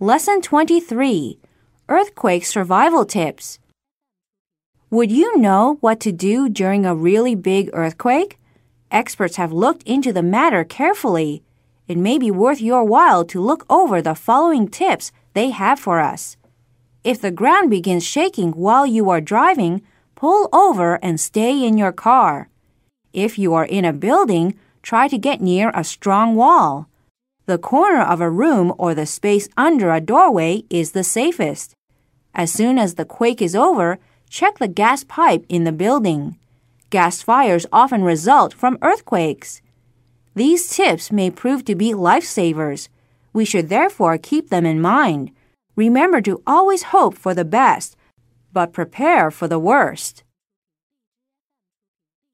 Lesson 23 Earthquake Survival Tips. Would you know what to do during a really big earthquake? Experts have looked into the matter carefully. It may be worth your while to look over the following tips they have for us. If the ground begins shaking while you are driving, pull over and stay in your car. If you are in a building, try to get near a strong wall. The corner of a room or the space under a doorway is the safest. As soon as the quake is over, check the gas pipe in the building. Gas fires often result from earthquakes. These tips may prove to be lifesavers. We should therefore keep them in mind. Remember to always hope for the best, but prepare for the worst.